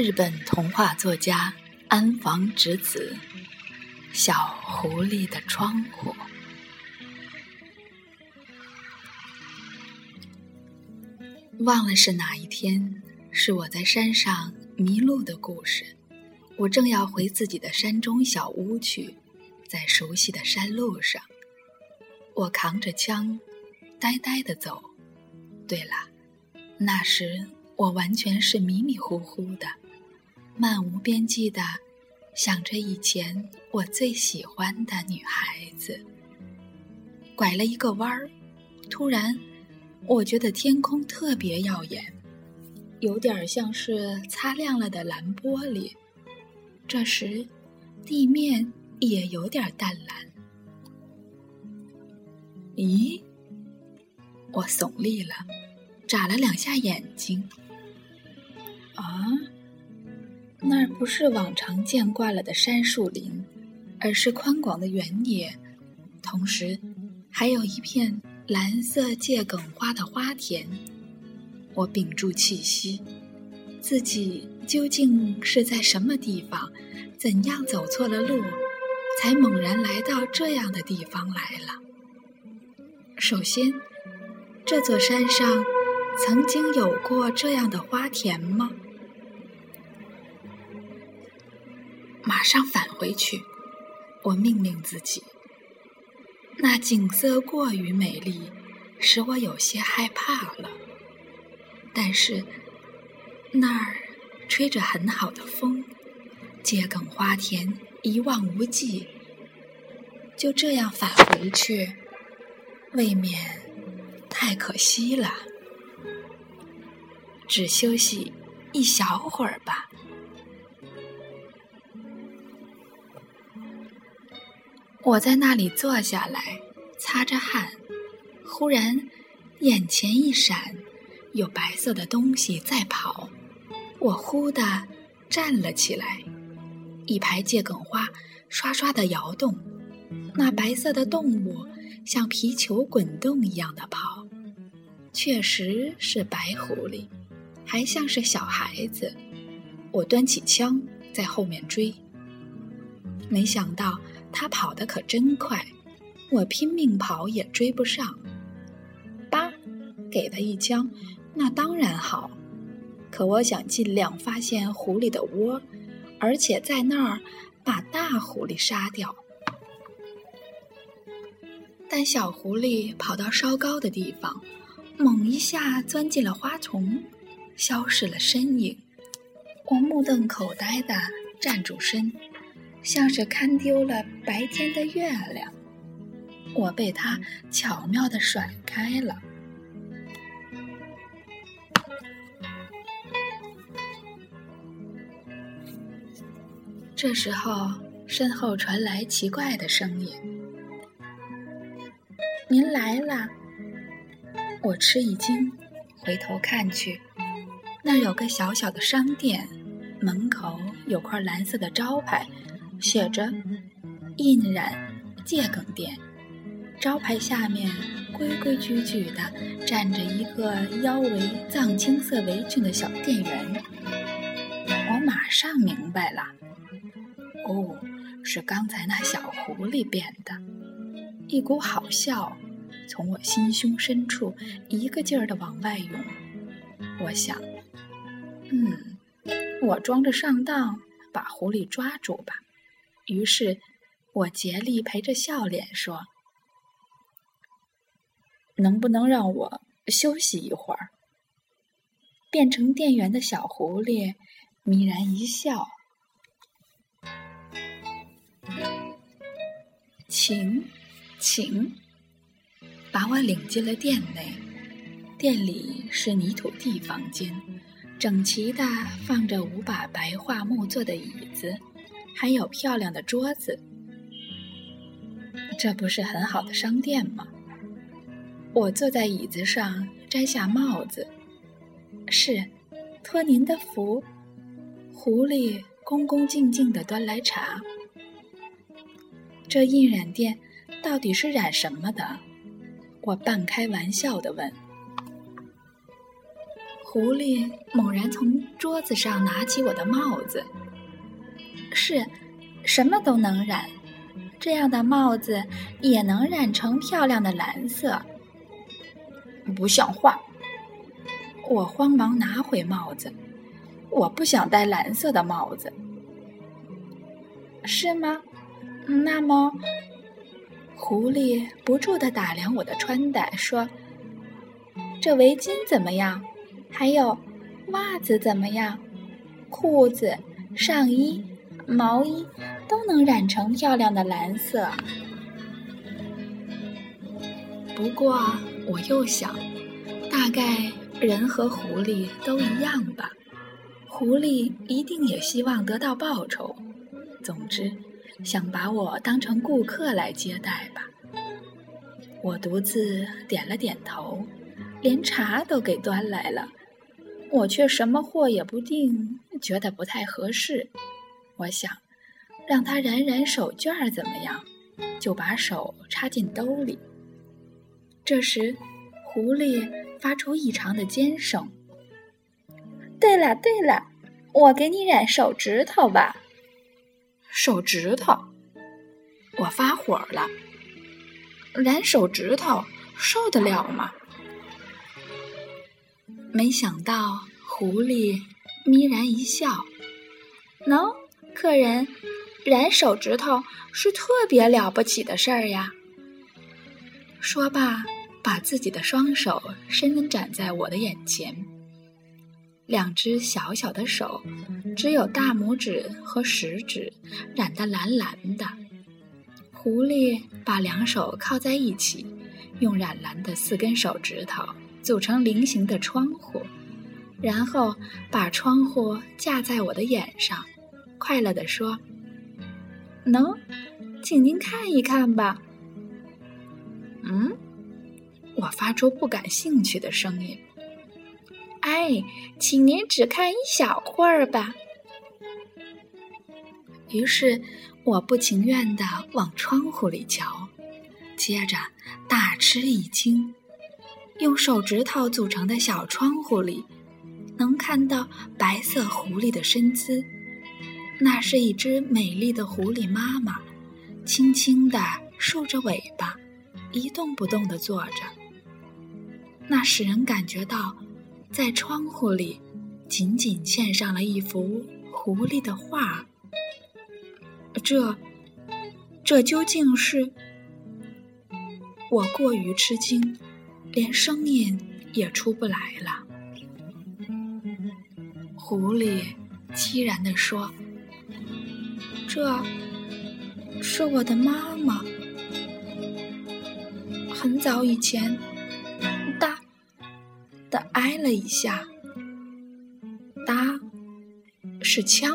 日本童话作家安房直子《小狐狸的窗户》。忘了是哪一天，是我在山上迷路的故事。我正要回自己的山中小屋去，在熟悉的山路上，我扛着枪，呆呆的走。对了，那时我完全是迷迷糊糊的。漫无边际的想着以前我最喜欢的女孩子。拐了一个弯儿，突然我觉得天空特别耀眼，有点像是擦亮了的蓝玻璃。这时，地面也有点淡蓝。咦？我耸立了，眨了两下眼睛。啊？那儿不是往常见惯了的山树林，而是宽广的原野，同时还有一片蓝色桔梗花的花田。我屏住气息，自己究竟是在什么地方？怎样走错了路，才猛然来到这样的地方来了？首先，这座山上曾经有过这样的花田吗？马上返回去，我命令自己。那景色过于美丽，使我有些害怕了。但是那儿吹着很好的风，桔梗花田一望无际。就这样返回去，未免太可惜了。只休息一小会儿吧。我在那里坐下来，擦着汗，忽然眼前一闪，有白色的东西在跑。我忽地站了起来，一排桔梗花刷刷地摇动，那白色的动物像皮球滚动一样的跑，确实是白狐狸，还像是小孩子。我端起枪在后面追，没想到。他跑得可真快，我拼命跑也追不上。叭，给他一枪，那当然好。可我想尽量发现狐狸的窝，而且在那儿把大狐狸杀掉。但小狐狸跑到稍高的地方，猛一下钻进了花丛，消失了身影。我目瞪口呆地站住身。像是看丢了白天的月亮，我被他巧妙的甩开了。这时候，身后传来奇怪的声音：“您来了！”我吃一惊，回头看去，那有个小小的商店，门口有块蓝色的招牌。写着“印染桔梗店”，招牌下面规规矩矩的站着一个腰围藏青色围裙的小店员。我马上明白了，哦，是刚才那小狐狸变的。一股好笑从我心胸深处一个劲儿的往外涌。我想，嗯，我装着上当，把狐狸抓住吧。于是，我竭力陪着笑脸说：“能不能让我休息一会儿？”变成店员的小狐狸迷然一笑：“请，请。”把我领进了店内。店里是泥土地房间，整齐的放着五把白桦木做的椅子。还有漂亮的桌子，这不是很好的商店吗？我坐在椅子上，摘下帽子。是，托您的福。狐狸恭恭敬敬地端来茶。这印染店到底是染什么的？我半开玩笑地问。狐狸猛然从桌子上拿起我的帽子，是，什么都能染，这样的帽子也能染成漂亮的蓝色。不像话！我慌忙拿回帽子，我不想戴蓝色的帽子。是吗？那么，狐狸不住地打量我的穿戴，说：“这围巾怎么样？还有袜子怎么样？裤子、上衣、毛衣都能染成漂亮的蓝色。”不过，我又想，大概人和狐狸都一样吧。狐狸一定也希望得到报酬。总之，想把我当成顾客来接待吧。我独自点了点头，连茶都给端来了，我却什么货也不定，觉得不太合适。我想，让他染染手绢怎么样？就把手插进兜里。这时，狐狸发出异常的尖声。对了对了，我给你染手指头吧。手指头，我发火了。染手指头受得了吗？没想到狐狸眯然一笑：“喏，客人，染手指头是特别了不起的事儿呀。”说罢，把自己的双手伸展在我的眼前。两只小小的手，只有大拇指和食指染得蓝蓝的。狐狸把两手靠在一起，用染蓝的四根手指头组成菱形的窗户，然后把窗户架在我的眼上，快乐地说：“能，请您看一看吧。”嗯，我发出不感兴趣的声音。哎，请您只看一小会儿吧。于是，我不情愿地往窗户里瞧，接着大吃一惊。用手指头组成的小窗户里，能看到白色狐狸的身姿。那是一只美丽的狐狸妈妈，轻轻地竖着尾巴，一动不动地坐着。那使人感觉到。在窗户里，紧紧嵌上了一幅狐狸的画。这，这究竟是？我过于吃惊，连声音也出不来了。狐狸凄然地说：“这是我的妈妈，很早以前。”哒的挨了一下，哒，是枪。